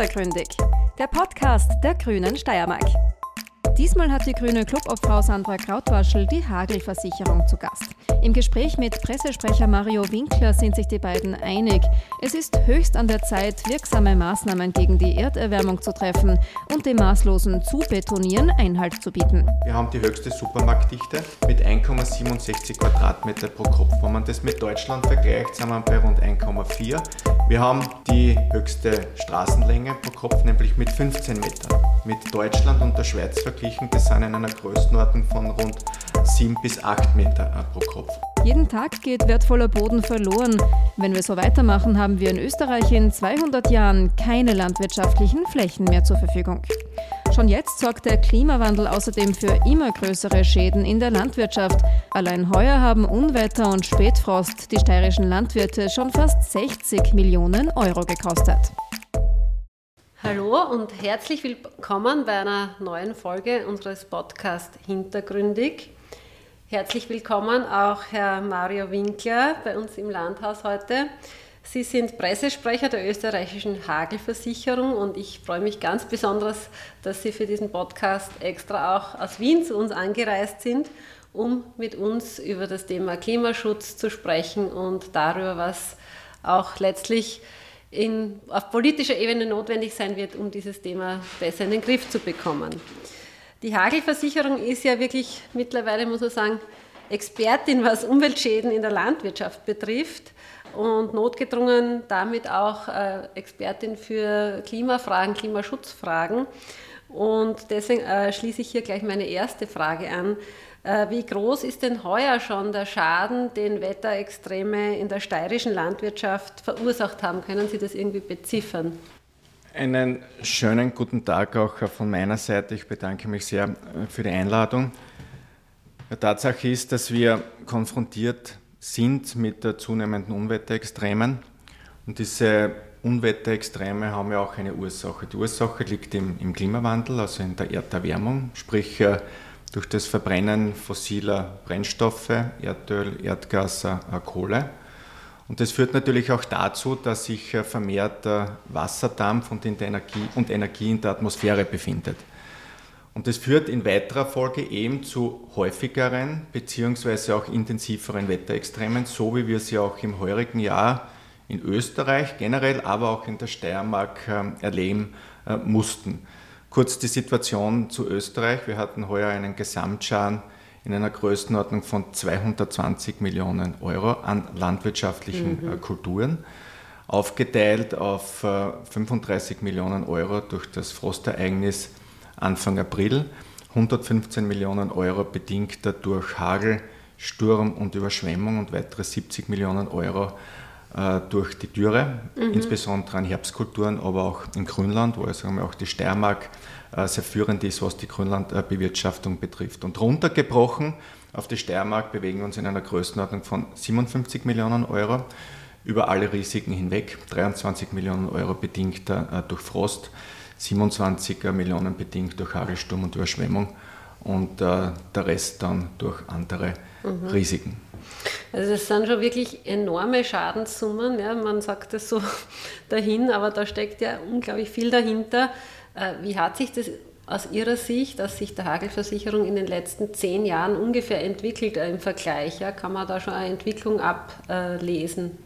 Hintergründig, der Podcast der Grünen Steiermark. Diesmal hat die grüne Clubobfrau Sandra Krautwaschel die Hagelversicherung zu Gast. Im Gespräch mit Pressesprecher Mario Winkler sind sich die beiden einig. Es ist höchst an der Zeit, wirksame Maßnahmen gegen die Erderwärmung zu treffen und dem maßlosen Zubetonieren Einhalt zu bieten. Wir haben die höchste Supermarktdichte mit 1,67 Quadratmeter pro Kopf. Wenn man das mit Deutschland vergleicht, sind wir bei rund 1,4. Wir haben die höchste Straßenlänge pro Kopf, nämlich mit 15 Metern. Mit Deutschland und der Schweiz verglichen, sind in einer Größenordnung von rund 7 bis 8 Meter pro Kopf. Jeden Tag geht wertvoller Boden verloren. Wenn wir so weitermachen, haben wir in Österreich in 200 Jahren keine landwirtschaftlichen Flächen mehr zur Verfügung. Schon jetzt sorgt der Klimawandel außerdem für immer größere Schäden in der Landwirtschaft. Allein heuer haben Unwetter und Spätfrost die steirischen Landwirte schon fast 60 Millionen Euro gekostet. Hallo und herzlich willkommen bei einer neuen Folge unseres Podcasts Hintergründig. Herzlich willkommen auch Herr Mario Winkler bei uns im Landhaus heute. Sie sind Pressesprecher der österreichischen Hagelversicherung und ich freue mich ganz besonders, dass Sie für diesen Podcast extra auch aus Wien zu uns angereist sind, um mit uns über das Thema Klimaschutz zu sprechen und darüber, was auch letztlich in, auf politischer Ebene notwendig sein wird, um dieses Thema besser in den Griff zu bekommen. Die Hagelversicherung ist ja wirklich mittlerweile, muss man sagen, Expertin, was Umweltschäden in der Landwirtschaft betrifft und notgedrungen damit auch äh, Expertin für Klimafragen, Klimaschutzfragen. Und deswegen äh, schließe ich hier gleich meine erste Frage an. Äh, wie groß ist denn heuer schon der Schaden, den Wetterextreme in der steirischen Landwirtschaft verursacht haben? Können Sie das irgendwie beziffern? Einen schönen guten Tag auch von meiner Seite. Ich bedanke mich sehr äh, für die Einladung. Die Tatsache ist, dass wir konfrontiert sind mit der zunehmenden Unwetterextremen. Und diese Unwetterextreme haben ja auch eine Ursache. Die Ursache liegt im, im Klimawandel, also in der Erderwärmung, sprich äh, durch das Verbrennen fossiler Brennstoffe, Erdöl, Erdgas, äh, Kohle. Und das führt natürlich auch dazu, dass sich äh, vermehrt äh, Wasserdampf und, Energie, und Energie in der Atmosphäre befindet. Und das führt in weiterer Folge eben zu häufigeren bzw. auch intensiveren Wetterextremen, so wie wir sie auch im heurigen Jahr in Österreich generell, aber auch in der Steiermark ähm, erleben äh, mussten. Kurz die Situation zu Österreich. Wir hatten heuer einen Gesamtschaden in einer Größenordnung von 220 Millionen Euro an landwirtschaftlichen mhm. Äh, Kulturen, aufgeteilt auf 35 äh, Millionen Euro durch das Frostereignis Anfang April, 115 Millionen Euro bedingt durch Hagel, Sturm und Überschwemmung und weitere 70 Millionen Euro äh, durch die Dürre, mhm. insbesondere an Herbstkulturen, aber auch im Grünland, wo also auch die Steiermark äh, sehr führend ist, was die Grünlandbewirtschaftung betrifft. Und runtergebrochen auf die Steiermark bewegen wir uns in einer Größenordnung von 57 Millionen Euro über alle Risiken hinweg, 23 Millionen Euro bedingt äh, durch Frost, 27 Millionen bedingt durch Hagelsturm und Überschwemmung und der Rest dann durch andere mhm. Risiken. Also das sind schon wirklich enorme Schadenssummen. Ja. Man sagt das so dahin, aber da steckt ja unglaublich viel dahinter. Äh, wie hat sich das aus Ihrer Sicht, aus Sicht der Hagelversicherung in den letzten zehn Jahren ungefähr entwickelt äh, im Vergleich? Ja? Kann man da schon eine Entwicklung ablesen?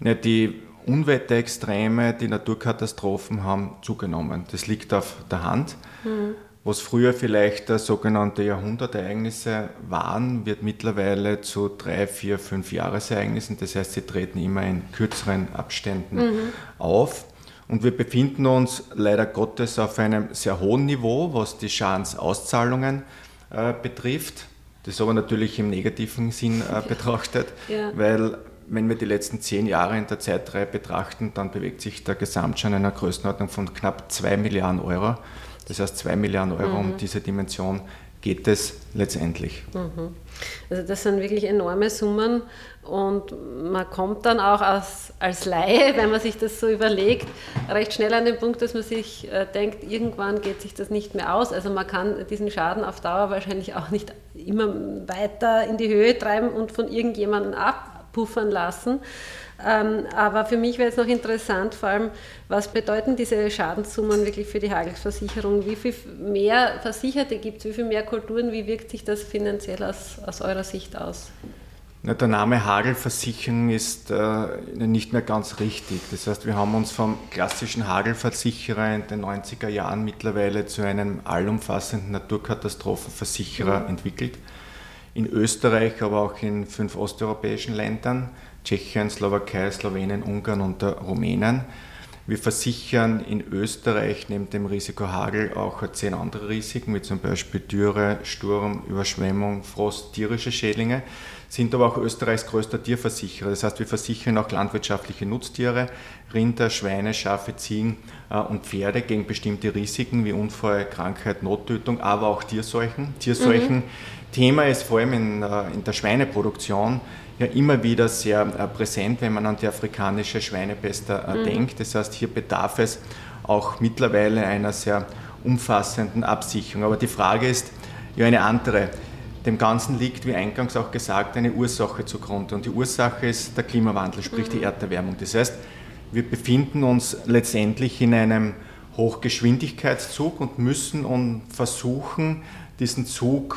Ja, die Unwetterextreme, die Naturkatastrophen haben zugenommen. Das liegt auf der Hand. Mhm. Was früher vielleicht sogenannte Jahrhundertereignisse waren, wird mittlerweile zu drei, vier, fünf Jahresereignissen. Das heißt, sie treten immer in kürzeren Abständen mhm. auf. Und wir befinden uns leider Gottes auf einem sehr hohen Niveau, was die Schadensauszahlungen äh, betrifft. Das aber natürlich im negativen Sinn äh, betrachtet, ja. weil wenn wir die letzten zehn Jahre in der Zeitreihe betrachten, dann bewegt sich der Gesamtschaden in einer Größenordnung von knapp zwei Milliarden Euro. Das heißt, zwei Milliarden Euro mhm. um diese Dimension geht es letztendlich. Mhm. Also das sind wirklich enorme Summen und man kommt dann auch als, als Laie, wenn man sich das so überlegt, recht schnell an den Punkt, dass man sich äh, denkt, irgendwann geht sich das nicht mehr aus. Also man kann diesen Schaden auf Dauer wahrscheinlich auch nicht immer weiter in die Höhe treiben und von irgendjemandem ab puffern lassen. Ähm, aber für mich wäre es noch interessant, vor allem, was bedeuten diese Schadenssummen wirklich für die Hagelversicherung? Wie viel mehr Versicherte gibt es? Wie viel mehr Kulturen? Wie wirkt sich das finanziell aus, aus eurer Sicht aus? Na, der Name Hagelversicherung ist äh, nicht mehr ganz richtig. Das heißt, wir haben uns vom klassischen Hagelversicherer in den 90er Jahren mittlerweile zu einem allumfassenden Naturkatastrophenversicherer mhm. entwickelt. In Österreich, aber auch in fünf osteuropäischen Ländern, Tschechien, Slowakei, Slowenien, Ungarn und der Rumänien. Wir versichern in Österreich neben dem Risiko Hagel auch zehn andere Risiken, wie zum Beispiel Dürre, Sturm, Überschwemmung, Frost, tierische Schädlinge sind aber auch Österreichs größter Tierversicherer. Das heißt, wir versichern auch landwirtschaftliche Nutztiere, Rinder, Schweine, Schafe, Ziegen äh, und Pferde gegen bestimmte Risiken wie Unfall, Krankheit, Nottötung, aber auch Tierseuchen. Tierseuchen mhm. Thema ist vor allem in, äh, in der Schweineproduktion ja immer wieder sehr äh, präsent, wenn man an die afrikanische Schweinepest mhm. denkt. Das heißt, hier bedarf es auch mittlerweile einer sehr umfassenden Absicherung. Aber die Frage ist ja eine andere. Dem Ganzen liegt, wie eingangs auch gesagt, eine Ursache zugrunde. Und die Ursache ist der Klimawandel, sprich die mhm. Erderwärmung. Das heißt, wir befinden uns letztendlich in einem Hochgeschwindigkeitszug und müssen und versuchen, diesen Zug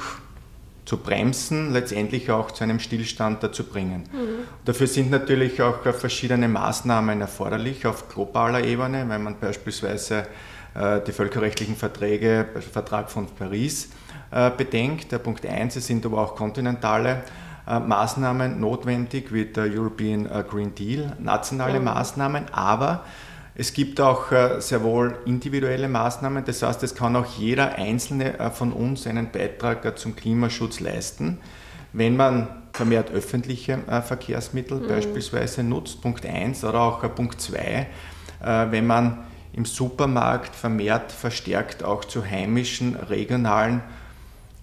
zu bremsen, letztendlich auch zu einem Stillstand dazu bringen. Mhm. Dafür sind natürlich auch verschiedene Maßnahmen erforderlich auf globaler Ebene, wenn man beispielsweise äh, die völkerrechtlichen Verträge, Vertrag von Paris, äh, bedenkt. Der Punkt 1, es sind aber auch kontinentale äh, Maßnahmen notwendig, wie der European äh, Green Deal, nationale mhm. Maßnahmen, aber es gibt auch sehr wohl individuelle Maßnahmen, das heißt, es kann auch jeder Einzelne von uns einen Beitrag zum Klimaschutz leisten, wenn man vermehrt öffentliche Verkehrsmittel mhm. beispielsweise nutzt, Punkt 1, oder auch Punkt 2, wenn man im Supermarkt vermehrt verstärkt auch zu heimischen, regionalen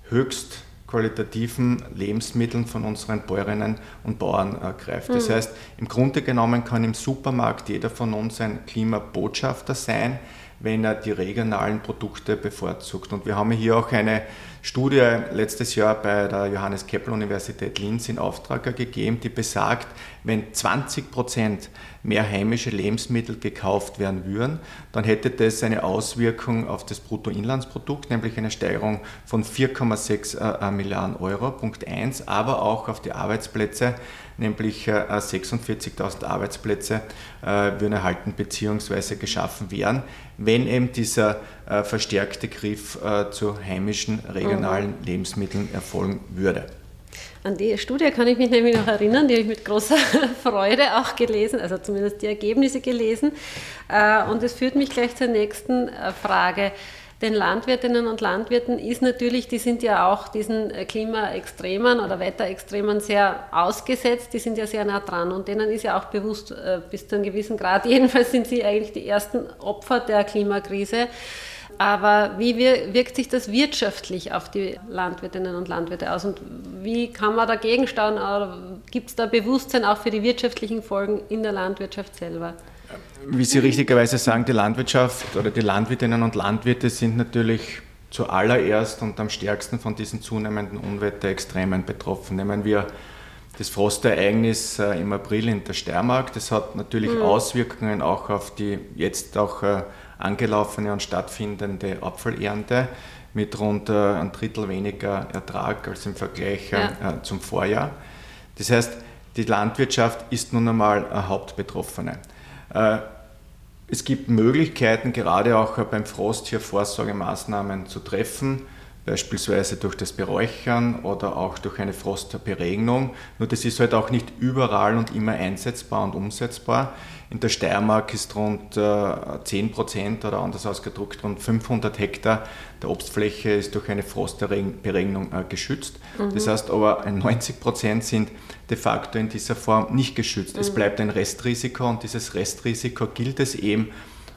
höchst qualitativen Lebensmitteln von unseren Bäuerinnen und Bauern äh, greift. Das mhm. heißt, im Grunde genommen kann im Supermarkt jeder von uns ein Klimabotschafter sein, wenn er die regionalen Produkte bevorzugt. Und wir haben hier auch eine Studie letztes Jahr bei der Johannes Kepler Universität Linz in Auftrag gegeben, die besagt, wenn 20 Prozent mehr heimische Lebensmittel gekauft werden würden, dann hätte das eine Auswirkung auf das Bruttoinlandsprodukt, nämlich eine Steigerung von 4,6 äh, Milliarden Euro, Punkt 1, aber auch auf die Arbeitsplätze, nämlich 46.000 äh, Arbeitsplätze äh, würden erhalten bzw. geschaffen werden, wenn eben dieser verstärkte Griff zu heimischen regionalen mhm. Lebensmitteln erfolgen würde. An die Studie kann ich mich nämlich noch erinnern, die habe ich mit großer Freude auch gelesen, also zumindest die Ergebnisse gelesen. Äh, und es führt mich gleich zur nächsten äh, Frage. Den Landwirtinnen und Landwirten ist natürlich, die sind ja auch diesen äh, Klimaextremen oder Wetterextremen sehr ausgesetzt, die sind ja sehr nah dran und denen ist ja auch bewusst, bis zu einem gewissen Grad, jedenfalls sind sie eigentlich die ersten Opfer der Klimakrise. Aber wie wirkt sich das wirtschaftlich auf die Landwirtinnen und Landwirte aus und wie kann man dagegen steuern? Gibt es da Bewusstsein auch für die wirtschaftlichen Folgen in der Landwirtschaft selber? Wie Sie richtigerweise sagen, die Landwirtschaft oder die Landwirtinnen und Landwirte sind natürlich zuallererst und am stärksten von diesen zunehmenden Unwetterextremen betroffen. Nehmen wir das Frostereignis äh, im April in der Steiermark. Das hat natürlich mhm. Auswirkungen auch auf die jetzt auch äh, angelaufene und stattfindende Apfelernte mit rund äh, ein Drittel weniger Ertrag als im Vergleich äh, ja. Äh, zum Vorjahr. Das heißt, die Landwirtschaft ist nun einmal Hauptbetroffene. Es gibt Möglichkeiten, gerade auch beim Frost hier Vorsorgemaßnahmen zu treffen beispielsweise durch das Beräuchern oder auch durch eine Frostberegnung. Nur das ist halt auch nicht überall und immer einsetzbar und umsetzbar. In der Steiermark ist rund 10 Prozent oder anders ausgedrückt rund 500 Hektar der Obstfläche ist durch eine Frostberegnung äh, geschützt. Mhm. Das heißt aber 90 Prozent sind de facto in dieser Form nicht geschützt. Mhm. Es bleibt ein Restrisiko und dieses Restrisiko gilt es eben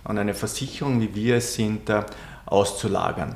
an eine Versicherung, wie wir es sind, äh, auszulagern.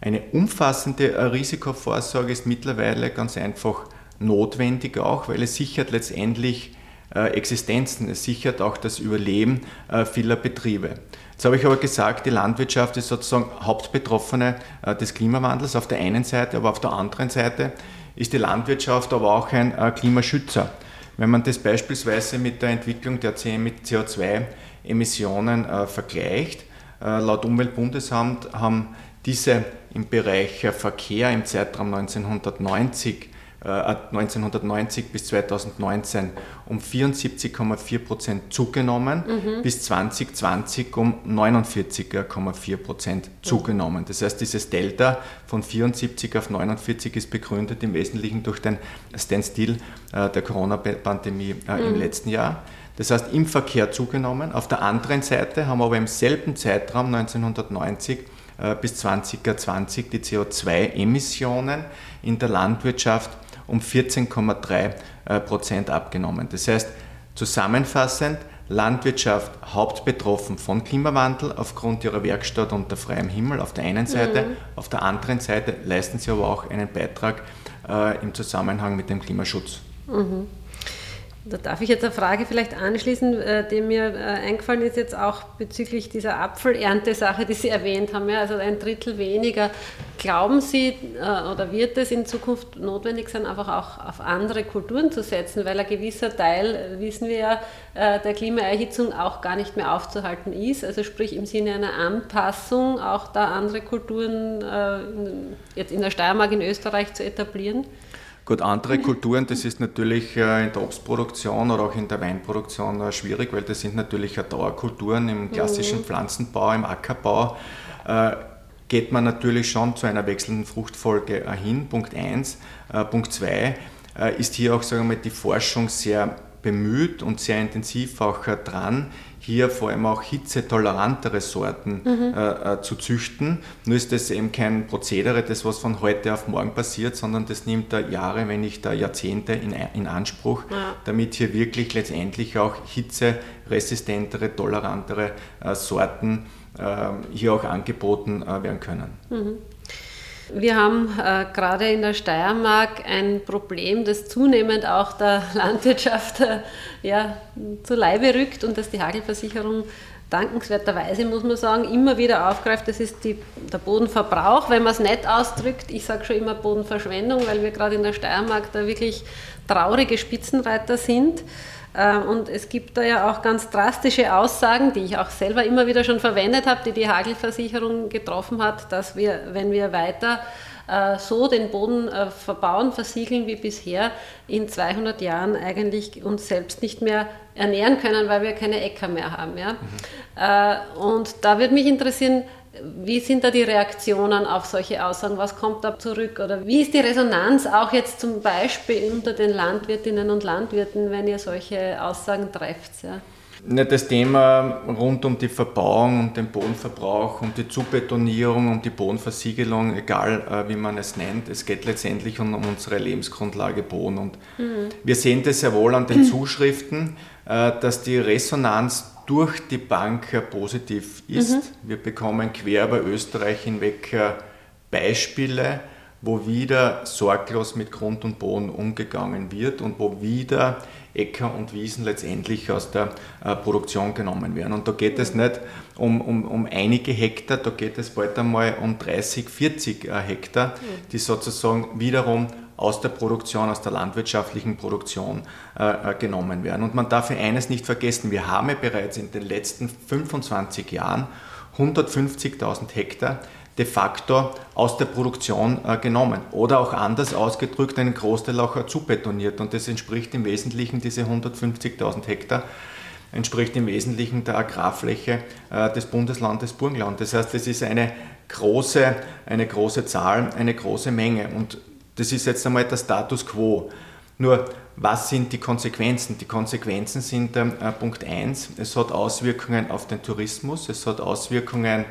Eine umfassende äh, Risikovorsorge ist mittlerweile ganz einfach notwendig auch, weil es sichert letztendlich äh, Existenzen, es sichert auch das Überleben äh, vieler Betriebe. Jetzt habe ich aber gesagt, die Landwirtschaft ist sozusagen Hauptbetroffene des Klimawandels auf der einen Seite, aber auf der anderen Seite ist die Landwirtschaft aber auch ein Klimaschützer. Wenn man das beispielsweise mit der Entwicklung der CO2-Emissionen äh, vergleicht, äh, laut Umweltbundesamt haben diese im Bereich Verkehr im Zeitraum 1990 1990 äh, bis 2019 um 74,4 Prozent zugenommen, mhm. bis 2020 um 49,4 Prozent zugenommen. Das heißt, dieses Delta von 74 auf 49 ist begründet im Wesentlichen durch den Standstill äh, der Corona-Pandemie äh, im mhm. letzten Jahr. Das heißt, im Verkehr zugenommen. Auf der anderen Seite haben wir aber im selben Zeitraum 1990 bis 2020 die CO2-Emissionen in der Landwirtschaft um 14,3 äh, Prozent abgenommen. Das heißt, zusammenfassend, Landwirtschaft hauptbetroffen von Klimawandel aufgrund ihrer Werkstatt unter freiem Himmel auf der einen Seite, mhm. auf der anderen Seite leisten sie aber auch einen Beitrag äh, im Zusammenhang mit dem Klimaschutz. Mhm. Da darf ich jetzt eine Frage vielleicht anschließen, äh, die mir äh, eingefallen ist jetzt auch bezüglich dieser Apfelerntesache, die Sie erwähnt haben, ja, also ein Drittel weniger. Glauben Sie äh, oder wird es in Zukunft notwendig sein, einfach auch auf andere Kulturen zu setzen, weil ein gewisser Teil, wissen wir ja, der Klimaerhitzung auch gar nicht mehr aufzuhalten ist, also sprich im Sinne einer Anpassung auch da andere Kulturen jetzt in der Steiermark in Österreich zu etablieren? Gut, andere Kulturen, das ist natürlich äh, in der Obstproduktion oder auch in der Weinproduktion äh, schwierig, weil das sind natürlich Dauerkulturen im klassischen mhm. Pflanzenbau, im Ackerbau. Äh, geht man natürlich schon zu einer wechselnden Fruchtfolge hin. Punkt 1. Punkt 2 ist hier auch sagen wir die Forschung sehr bemüht und sehr intensiv auch dran, hier vor allem auch hitzetolerantere Sorten mhm. äh, äh, zu züchten. Nur ist das eben kein Prozedere, das was von heute auf morgen passiert, sondern das nimmt da Jahre, wenn nicht da Jahrzehnte in, in Anspruch, ja. damit hier wirklich letztendlich auch hitzeresistentere, tolerantere äh, Sorten äh, hier auch angeboten äh, werden können. Mhm. Wir haben äh, gerade in der Steiermark ein Problem, das zunehmend auch der Landwirtschaft äh, ja, zu Leibe rückt und das die Hagelversicherung dankenswerterweise, muss man sagen, immer wieder aufgreift. Das ist die, der Bodenverbrauch, wenn man es nett ausdrückt. Ich sage schon immer Bodenverschwendung, weil wir gerade in der Steiermark da wirklich traurige Spitzenreiter sind. Äh, und es gibt da ja auch ganz drastische Aussagen, die ich auch selber immer wieder schon verwendet habe, die die Hagelversicherung getroffen hat, dass wir, wenn wir weiter äh, so den Boden äh, verbauen, versiegeln wie bisher, in 200 Jahren eigentlich uns selbst nicht mehr ernähren können, weil wir keine Äcker mehr haben. Ja? Mhm. Und da würde mich interessieren, wie sind da die Reaktionen auf solche Aussagen? Was kommt da zurück? Oder wie ist die Resonanz auch jetzt zum Beispiel unter den Landwirtinnen und Landwirten, wenn ihr solche Aussagen trefft? Ja? Das Thema rund um die Verbauung, um den Bodenverbrauch, um die Zubetonierung, um die Bodenversiegelung, egal äh, wie man es nennt, es geht letztendlich um, unsere Lebensgrundlage Boden. Und mhm. wir sehen das sehr wohl an den Zuschriften, äh, dass die Resonanz durch die Bank positiv ist. Mhm. Wir bekommen quer über Österreich hinweg Beispiele, wo wieder sorglos mit Grund und Boden umgegangen wird und wo wieder Äcker und Wiesen letztendlich aus der äh, Produktion genommen werden. Und da geht es nicht um, um, um einige Hektar, da geht es bald einmal um 30, 40 äh, Hektar, die sozusagen wiederum aus der Produktion, aus der landwirtschaftlichen Produktion äh, äh genommen werden. Und man darf eines nicht vergessen, wir haben ja bereits in den letzten 25 Jahren 150.000 Hektar de facto aus der Produktion äh, genommen. Oder auch anders ausgedrückt, einen Großteil auch zubetoniert. Und das entspricht im Wesentlichen, diese 150.000 Hektar, entspricht im Wesentlichen der Agrarfläche äh, des Bundeslandes Burgenland. Das heißt, es ist eine große, eine große Zahl, eine große Menge. Und das ist jetzt einmal der Status quo. Nur, was sind die Konsequenzen? Die Konsequenzen sind äh, Punkt 1, es hat Auswirkungen auf den Tourismus, es hat Auswirkungen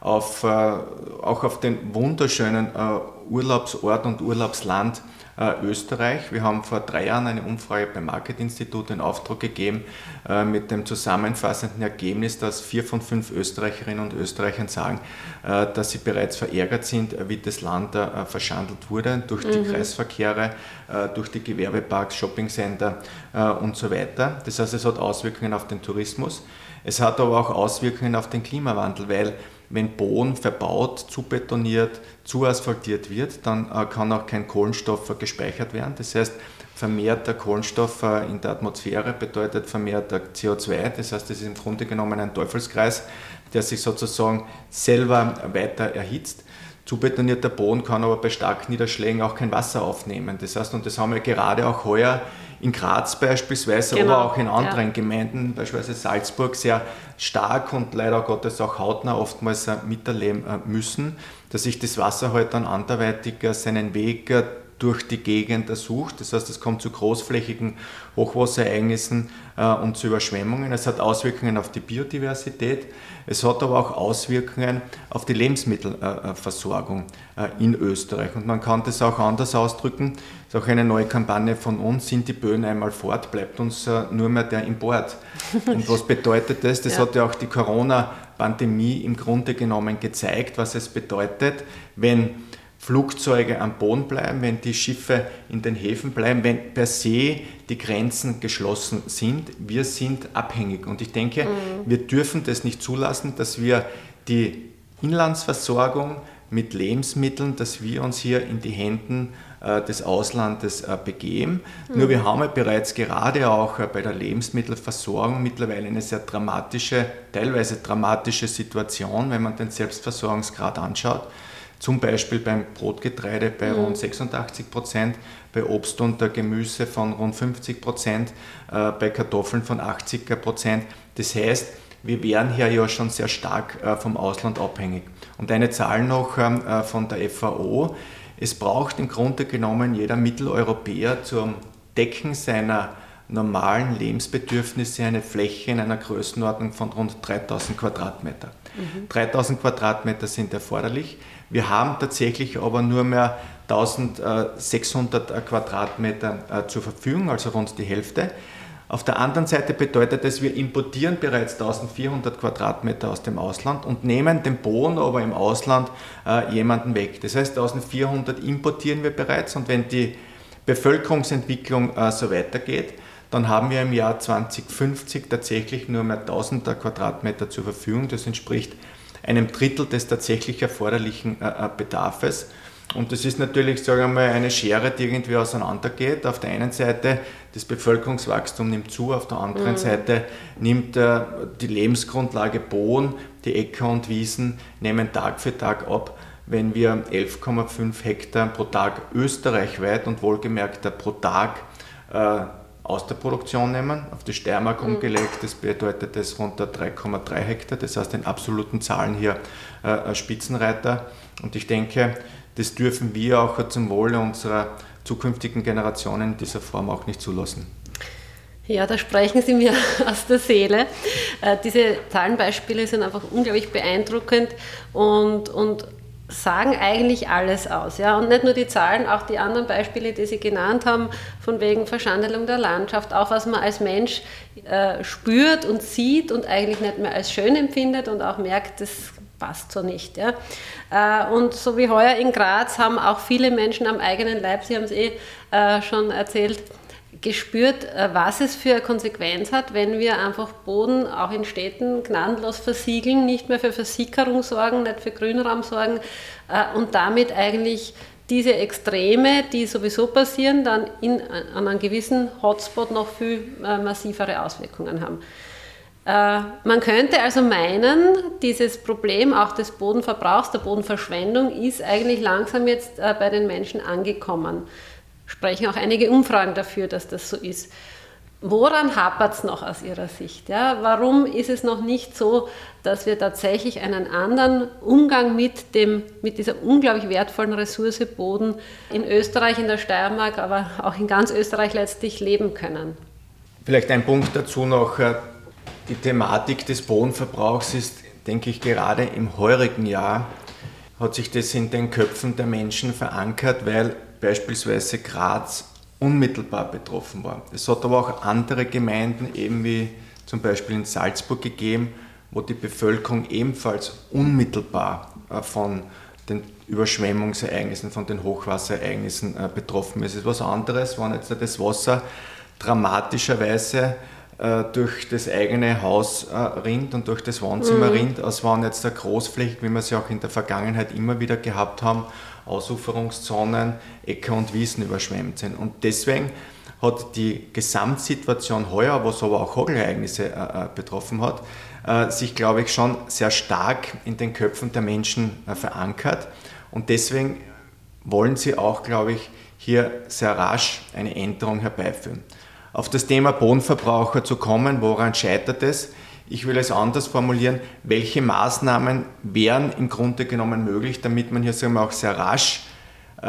auf, äh, auch auf den wunderschönen äh, Urlaubsort und Urlaubsland Österreich. Wir haben vor drei Jahren eine Umfrage beim Market-Institut in Auftrag gegeben äh, mit dem zusammenfassenden Ergebnis, dass vier von fünf Österreicherinnen und Österreichern sagen, äh, dass sie bereits verärgert sind, wie das Land verschandelt wurde durch die mhm. Kreisverkehre, durch die Gewerbeparks, Shoppingcenter und so weiter. Das heißt, es hat Auswirkungen auf den Tourismus. Es hat aber auch Auswirkungen auf den Klimawandel, weil wenn Boden verbaut, zubetoniert, zuasphaltiert wird, dann äh, kann auch kein Kohlenstoff gespeichert werden. Das heißt, vermehrter Kohlenstoff in der Atmosphäre bedeutet vermehrter CO2. Das heißt, das ist im Grunde genommen ein Teufelskreis, der sich sozusagen selber weiter erhitzt. Zubetonierter Boden kann aber bei starken Niederschlägen auch kein Wasser aufnehmen. Das heißt, und das haben wir gerade auch heuer in Graz beispielsweise, genau. aber auch in anderen ja. Gemeinden, beispielsweise Salzburg, sehr stark und leider Gottes auch hautnah oftmals miterleben äh, müssen, dass sich das Wasser halt dann anderweitig seinen Weg durch die Gegend ersucht. Das heißt, es kommt zu großflächigen Hochwasserereignissen äh, und zu Überschwemmungen. Es hat Auswirkungen auf die Biodiversität. Es hat aber auch Auswirkungen auf die Lebensmittelversorgung äh, in Österreich. Und man kann das auch anders ausdrücken. Das ist auch eine neue Kampagne von uns. Sind die Böden einmal fort, bleibt uns äh, nur mehr der Import. Und was bedeutet das? Das ja. hat ja auch die Corona-Pandemie im Grunde genommen gezeigt, was es bedeutet, wenn Flugzeuge am Boden bleiben, wenn die Schiffe in den Häfen bleiben, wenn per se die Grenzen geschlossen sind. Wir sind abhängig und ich denke, mhm. wir dürfen das nicht zulassen, dass wir die Inlandsversorgung mit Lebensmitteln, dass wir uns hier in die Händen äh, des Auslandes äh, begeben. Mhm. Nur wir haben ja bereits gerade auch äh, bei der Lebensmittelversorgung mittlerweile eine sehr dramatische, teilweise dramatische Situation, wenn man den Selbstversorgungsgrad anschaut zum Beispiel beim Brotgetreide bei mhm. rund 86 Prozent, bei Obst und Gemüse von rund 50 Prozent, äh, bei Kartoffeln von 80 Prozent. Das heißt, wir wären hier ja schon sehr stark äh, vom Ausland abhängig. Und eine Zahl noch ähm, äh, von der FAO. Es braucht im Grunde genommen jeder Mitteleuropäer zum Decken seiner normalen Lebensbedürfnisse eine Fläche in einer Größenordnung von rund 3000 Quadratmeter. Mhm. 3000 Quadratmeter sind erforderlich. Wir haben tatsächlich aber nur mehr 1600 Quadratmeter äh, zur Verfügung, also rund die Hälfte. Auf der anderen Seite bedeutet es, wir importieren bereits 1400 Quadratmeter aus dem Ausland und nehmen den Boden aber im Ausland äh, jemanden weg. Das heißt, 1400 importieren wir bereits und wenn die Bevölkerungsentwicklung äh, so weitergeht, dann haben wir im Jahr 2050 tatsächlich nur mehr 1000 Quadratmeter zur Verfügung. Das entspricht einem Drittel des tatsächlich erforderlichen äh, äh, Bedarfs. Und das ist natürlich, sagen wir mal, eine Schere, die irgendwie auseinandergeht. Auf der einen Seite das Bevölkerungswachstum nimmt zu, auf der anderen mhm. Seite nimmt äh, die Lebensgrundlage Boden, die Äcker und Wiesen nehmen Tag für Tag ab. Wenn wir 11,5 Hektar pro Tag österreichweit und wohlgemerkt pro Tag äh, aus der Produktion nehmen, auf die Steiermark mhm. umgelegt. Das bedeutet das rund 3,3 Hektar, das heißt in absoluten Zahlen hier äh, Spitzenreiter. Und ich denke, das dürfen wir auch zum Wohle unserer zukünftigen Generationen in dieser Form auch nicht zulassen. Ja, da sprechen Sie mir aus der Seele. Äh, diese Zahlenbeispiele sind einfach unglaublich beeindruckend und, und sagen eigentlich alles aus. Ja? Und nicht nur die Zahlen, auch die anderen Beispiele, die Sie genannt haben, von wegen Verschandelung der Landschaft, auch was man als Mensch äh, spürt und sieht und eigentlich nicht mehr als schön empfindet und auch merkt, das passt so nicht. Ja? Äh, und so wie heuer in Graz haben auch viele Menschen am eigenen Leib, Sie haben es eh äh, schon erzählt, gespürt, äh, was es für eine Konsequenz hat, wenn wir einfach Boden auch in Städten gnadenlos versiegeln, nicht mehr für Versickerung sorgen, nicht für Grünraum sorgen äh, und damit eigentlich diese Extreme, die sowieso passieren, dann in, an einem gewissen Hotspot noch viel äh, massivere Auswirkungen haben. Man könnte also meinen, dieses Problem auch des Bodenverbrauchs, der Bodenverschwendung ist eigentlich langsam jetzt bei den Menschen angekommen sprechen auch einige Umfragen dafür, dass das so ist. Woran hapert es noch aus Ihrer Sicht? Ja? Warum ist es noch nicht so, dass wir tatsächlich einen anderen Umgang mit, dem, mit dieser unglaublich wertvollen Ressource Boden in Österreich, in der Steiermark, aber auch in ganz Österreich letztlich leben können? Vielleicht ein Punkt dazu noch. Äh, die Thematik des Bodenverbrauchs ist, denke ich, gerade im heurigen Jahr hat sich das in den Köpfen der Menschen verankert, weil beispielsweise Graz unmittelbar betroffen war. Es hat aber auch andere Gemeinden, eben wie zum Beispiel in Salzburg gegeben, wo die Bevölkerung ebenfalls unmittelbar äh, von den Überschwemmungsereignissen, von den Hochwasserereignissen äh, betroffen ist. Es ist was anderes, wenn jetzt das Wasser dramatischerweise durch das eigene Haus rinnt und durch das Wohnzimmer mhm. rinnt, als wenn jetzt der Großfläche, wie wir sie auch in der Vergangenheit immer wieder gehabt haben, Ausuferungszonen, Äcker und Wiesen überschwemmt sind. Und deswegen hat die Gesamtsituation heuer, was aber auch Hagelereignisse äh, betroffen hat, äh, sich, glaube ich, schon sehr stark in den Köpfen der Menschen äh, verankert. Und deswegen wollen sie auch, glaube ich, hier sehr rasch eine Änderung herbeiführen. Auf das Thema Bodenverbraucher zu kommen, woran scheitert es? Ich will es anders formulieren, welche Maßnahmen wären im Grunde genommen möglich, damit man hier sagen wir, auch sehr rasch äh,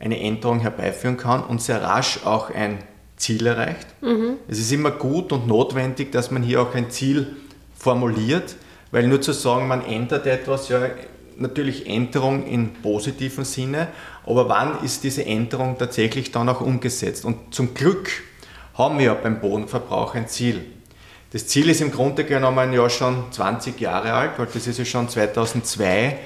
eine Änderung herbeiführen kann und sehr rasch auch ein Ziel erreicht. Mhm. Es ist immer gut und notwendig, dass man hier auch ein Ziel formuliert, weil nur zu sagen, man ändert etwas, ja, natürlich Änderung im positiven Sinne, aber wann ist diese Änderung tatsächlich dann auch umgesetzt? Und zum Glück haben wir ja beim Bodenverbrauch ein Ziel. Das Ziel ist im Grunde genommen ja schon 20 Jahre alt, weil das ist ja schon 2002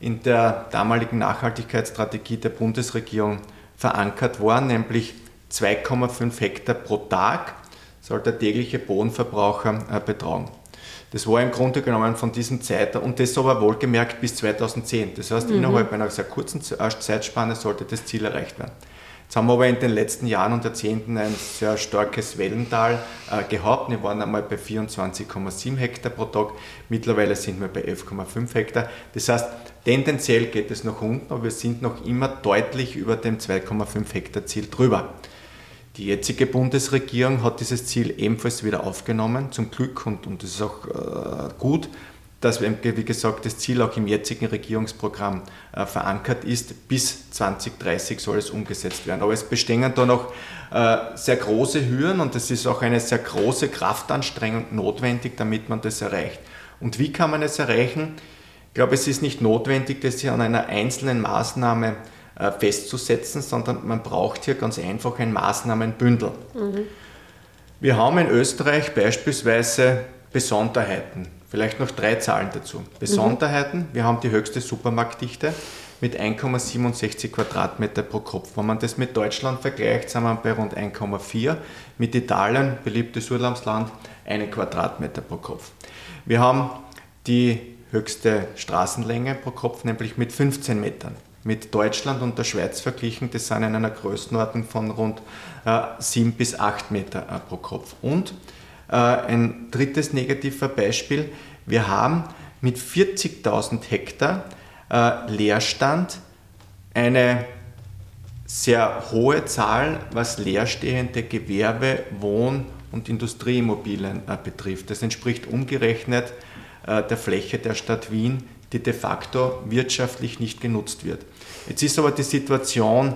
in der damaligen Nachhaltigkeitsstrategie der Bundesregierung verankert worden, nämlich 2,5 Hektar pro Tag soll der tägliche Bodenverbraucher äh, betragen. Das war im Grunde genommen von diesem Zeitraum, und das aber wohlgemerkt bis 2010. Das heißt, mhm. innerhalb einer sehr kurzen äh, Zeitspanne sollte das Ziel erreicht werden. Jetzt haben wir aber in den letzten Jahren und Jahrzehnten ein sehr starkes Wellental äh, gehabt. Wir waren einmal bei 24,7 Hektar pro Tag, mittlerweile sind wir bei 11,5 Hektar. Das heißt, tendenziell geht es nach unten, aber wir sind noch immer deutlich über dem 2,5 Hektar Ziel drüber. Die jetzige Bundesregierung hat dieses Ziel ebenfalls wieder aufgenommen, zum Glück, und, und das ist auch äh, gut, dass, wie gesagt, das Ziel auch im jetzigen Regierungsprogramm äh, verankert ist. Bis 2030 soll es umgesetzt werden. Aber es bestehen da noch äh, sehr große Hürden und es ist auch eine sehr große Kraftanstrengung notwendig, damit man das erreicht. Und wie kann man es erreichen? Ich glaube, es ist nicht notwendig, das hier an einer einzelnen Maßnahme äh, festzusetzen, sondern man braucht hier ganz einfach ein Maßnahmenbündel. Mhm. Wir haben in Österreich beispielsweise Besonderheiten. Vielleicht noch drei Zahlen dazu. Besonderheiten, wir haben die höchste Supermarktdichte mit 1,67 Quadratmeter pro Kopf. Wenn man das mit Deutschland vergleicht, sind wir bei rund 1,4. Mit Italien, beliebtes Urlaubsland, einen Quadratmeter pro Kopf. Wir haben die höchste Straßenlänge pro Kopf, nämlich mit 15 Metern mit Deutschland und der Schweiz verglichen, das sind in einer Größenordnung von rund äh, 7 bis 8 Meter äh, pro Kopf. Und ein drittes negativer Beispiel, wir haben mit 40.000 Hektar äh, Leerstand eine sehr hohe Zahl, was leerstehende Gewerbe, Wohn- und Industrieimmobilien äh, betrifft. Das entspricht umgerechnet äh, der Fläche der Stadt Wien, die de facto wirtschaftlich nicht genutzt wird. Jetzt ist aber die Situation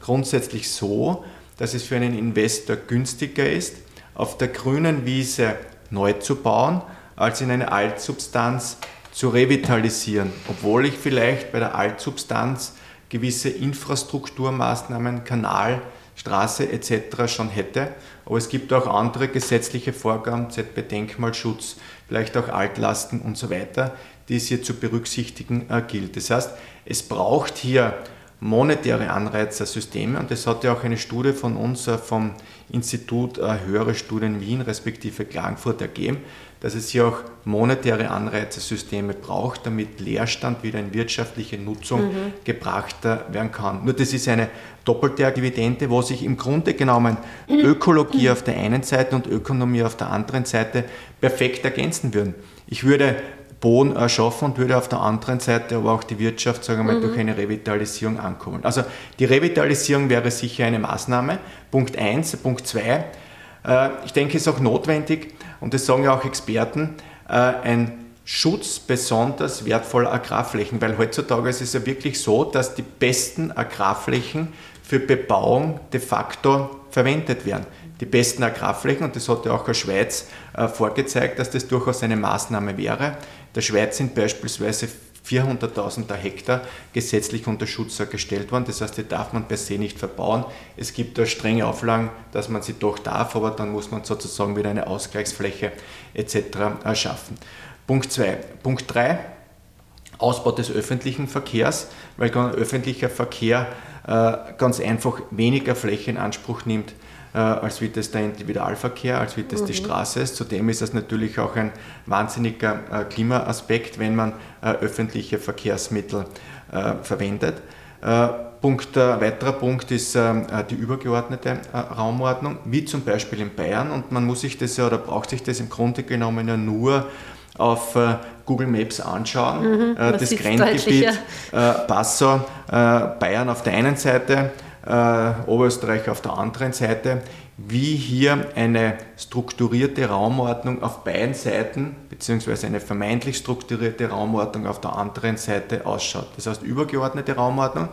grundsätzlich so, dass es für einen Investor günstiger ist, auf der grünen Wiese neu zu bauen, als in eine Altsubstanz zu revitalisieren, obwohl ich vielleicht bei der Altsubstanz gewisse Infrastrukturmaßnahmen, Kanal, Straße etc. schon hätte. Aber es gibt auch andere gesetzliche Vorgaben, ZB Denkmalschutz, vielleicht auch Altlasten und so weiter, die es hier zu berücksichtigen äh, gilt. Das heißt, es braucht hier monetäre Anreizersysteme und das hat ja auch eine Studie von uns äh, vom Institut äh, Höhere Studien Wien respektive Klagenfurt ergeben, dass es hier auch monetäre Anreizersysteme braucht, damit Leerstand wieder in wirtschaftliche Nutzung mhm. gebracht werden kann. Nur das ist eine doppelte Dividende, wo sich im Grunde genommen Ökologie auf der einen Seite und Ökonomie auf der anderen Seite perfekt ergänzen würden. Ich würde Boden erschaffen und würde auf der anderen Seite aber auch die Wirtschaft, sagen wir mal, mhm. durch eine Revitalisierung ankommen. Also die Revitalisierung wäre sicher eine Maßnahme. Punkt 1. Punkt 2. Äh, ich denke, es ist auch notwendig, und das sagen ja auch Experten, äh, ein Schutz besonders wertvoller Agrarflächen, weil heutzutage ist es ja wirklich so, dass die besten Agrarflächen für Bebauung de facto verwendet werden die besten Agrarflächen, und das hat ja auch der Schweiz äh, vorgezeigt, dass das durchaus eine Maßnahme wäre. In der Schweiz sind beispielsweise 400.000 Hektar gesetzlich unter Schutz gestellt worden. Das heißt, die darf man per se nicht verbauen. Es gibt da strenge Auflagen, dass man sie doch darf, aber dann muss man sozusagen wieder eine Ausgleichsfläche etc. schaffen. Punkt 2. Punkt 3. Ausbau des öffentlichen Verkehrs, weil öffentlicher Verkehr äh, ganz einfach weniger Fläche in Anspruch nimmt äh, als wie das der Individualverkehr, als wie das mhm. die Straße ist. Zudem ist das natürlich auch ein wahnsinniger äh, Klimaaspekt, wenn man äh, öffentliche Verkehrsmittel verwendet. Punkt, ein weiterer Punkt ist die übergeordnete Raumordnung, wie zum Beispiel in Bayern. Und man muss sich das ja oder braucht sich das im Grunde genommen ja nur auf Google Maps anschauen. Mhm, das Grenzgebiet Passau, Bayern auf der einen Seite, Oberösterreich auf der anderen Seite wie hier eine strukturierte Raumordnung auf beiden Seiten, beziehungsweise eine vermeintlich strukturierte Raumordnung auf der anderen Seite ausschaut. Das heißt übergeordnete Raumordnung.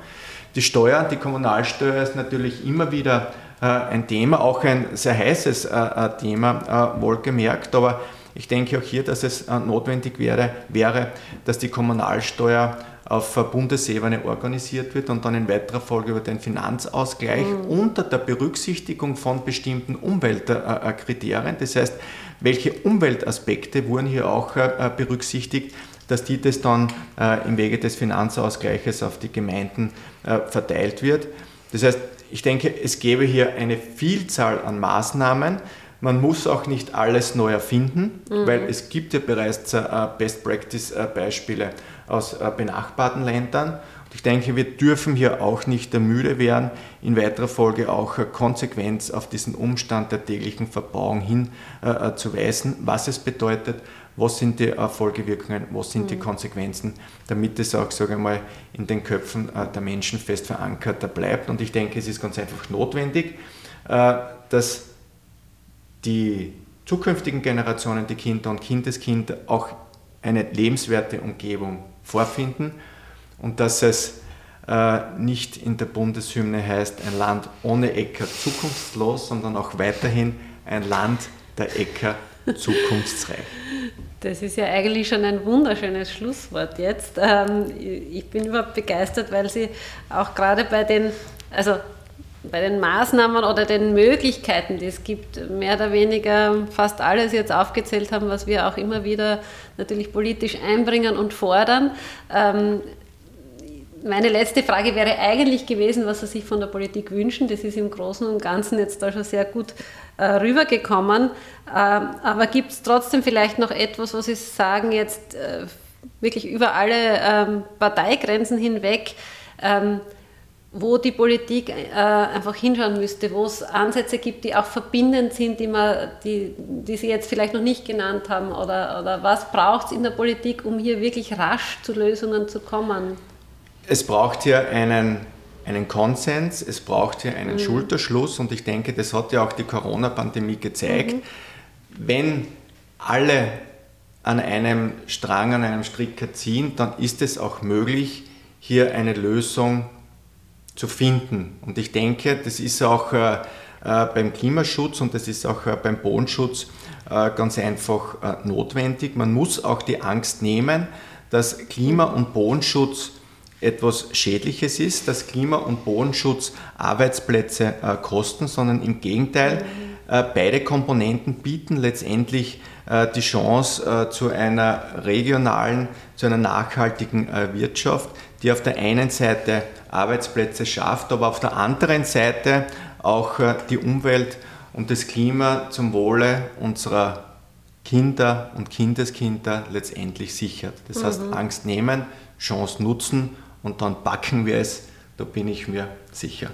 Die Steuer, die Kommunalsteuer ist natürlich immer wieder äh, ein Thema, auch ein sehr heißes äh, äh Thema, äh, wohlgemerkt, aber ich denke auch hier, dass es äh, notwendig wäre, wäre, dass die Kommunalsteuer auf Bundesebene organisiert wird und dann in weiterer Folge über den Finanzausgleich mhm. unter der Berücksichtigung von bestimmten Umweltkriterien. Das heißt, welche Umweltaspekte wurden hier auch äh, berücksichtigt, dass die das dann äh, im Wege des Finanzausgleiches auf die Gemeinden äh, verteilt wird. Das heißt, ich denke, es gäbe hier eine Vielzahl an Maßnahmen, man muss auch nicht alles neu erfinden, mhm. weil es gibt ja bereits Best-Practice-Beispiele aus äh, benachbarten Ländern. Und ich denke, wir dürfen hier auch nicht müde werden, in weiterer Folge auch Konsequenz auf diesen Umstand der täglichen Verbauung hinzuweisen, äh, was es bedeutet, was sind die Folgewirkungen, was sind die mhm. Konsequenzen, damit es auch, sage ich mal, in den Köpfen äh, der Menschen fest verankert bleibt. Und ich denke, es ist ganz einfach notwendig, dass die zukünftigen Generationen, die Kinder und Kindeskinder, auch eine lebenswerte Umgebung vorfinden und dass es äh, nicht in der Bundeshymne heißt, ein Land ohne Äcker zukunftslos, sondern auch weiterhin ein Land der Äcker zukunftsreich. Das ist ja eigentlich schon ein wunderschönes Schlusswort jetzt. Ähm, ich bin überhaupt begeistert, weil Sie auch gerade bei den, also bei den Maßnahmen oder den Möglichkeiten, die es gibt, mehr oder weniger fast alles jetzt aufgezählt haben, was wir auch immer wieder natürlich politisch einbringen und fordern. Ähm, meine letzte Frage wäre eigentlich gewesen, was Sie sich von der Politik wünschen. Das ist im Großen und Ganzen jetzt da schon sehr gut äh, rübergekommen. Ähm, aber gibt es trotzdem vielleicht noch etwas, was Sie sagen, jetzt äh, wirklich über alle ähm, Parteigrenzen hinweg? Wo die Politik äh, einfach hinschauen müsste, wo es Ansätze gibt, die auch verbindend sind, die, man, die, die Sie jetzt vielleicht noch nicht genannt haben? Oder, oder was braucht es in der Politik, um hier wirklich rasch zu Lösungen zu kommen? Es braucht hier einen, einen Konsens, es braucht hier einen mhm. Schulterschluss und ich denke, das hat ja auch die Corona-Pandemie gezeigt. Mhm. Wenn alle an einem Strang, an einem Stricker ziehen, dann ist es auch möglich, hier eine Lösung zu zu finden. Und ich denke, das ist auch äh, äh, beim Klimaschutz und das ist auch äh, beim Bodenschutz ganz einfach notwendig. Man muss auch die Angst nehmen, dass Klima- und Bodenschutz etwas Schädliches ist, dass Klima- und Bodenschutz Arbeitsplätze kosten, sondern im Gegenteil, beide Komponenten bieten letztendlich die Chance zu einer regionalen, zu einer nachhaltigen Wirtschaft, die auf der einen Seite Arbeitsplätze schafft, aber auf der anderen Seite auch äh, die Umwelt und das Klima zum Wohle unserer Kinder und Kindeskinder letztendlich sichert. Das mhm. heißt, Angst nehmen, Chance nutzen und dann packen wir es, da bin ich mir sicher.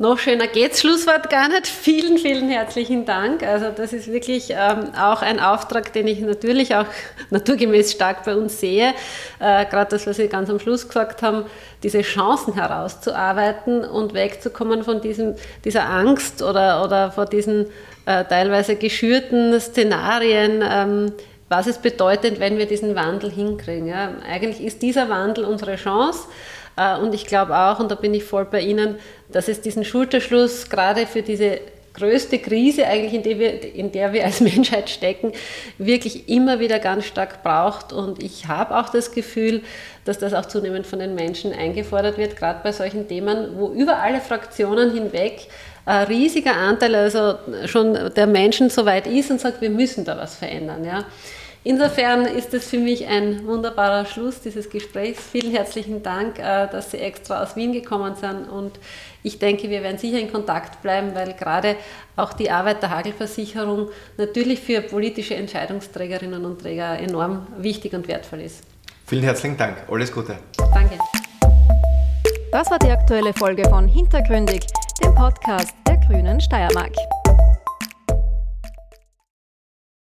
Noch schöner geht's, Schlusswort gar nicht. Vielen, vielen herzlichen Dank. Also das ist wirklich ähm, auch ein Auftrag, den ich natürlich auch naturgemäß stark bei uns sehe. Äh, Gerade das, was Sie ganz am Schluss gesagt haben, diese Chancen herauszuarbeiten und wegzukommen von diesem, dieser Angst oder, oder vor diesen äh, teilweise geschürten Szenarien. Ähm, was es bedeutet, wenn wir diesen Wandel hinkriegen. Ja. Eigentlich ist dieser Wandel unsere Chance. Äh, und ich glaube auch, und da bin ich voll bei Ihnen, dass es diesen Schulterschluss gerade für diese größte Krise eigentlich, in der, wir, in der wir als Menschheit stecken, wirklich immer wieder ganz stark braucht. Und ich habe auch das Gefühl, dass das auch zunehmend von den Menschen eingefordert wird, gerade bei solchen Themen, wo über alle Fraktionen hinweg ein riesiger Anteil also schon der Menschen so weit ist und sagt, wir müssen da was verändern. Ja. Insofern ist es für mich ein wunderbarer Schluss dieses Gesprächs. Vielen herzlichen Dank, äh, dass Sie extra aus Wien gekommen sind und ich denke, wir werden sicher in Kontakt bleiben, weil gerade auch die Arbeit der Hagelversicherung natürlich für politische Entscheidungsträgerinnen und Träger enorm wichtig und wertvoll ist. Vielen herzlichen Dank. Alles Gute. Danke. Das war die aktuelle Folge von Hintergründig, dem Podcast der Grünen Steiermark.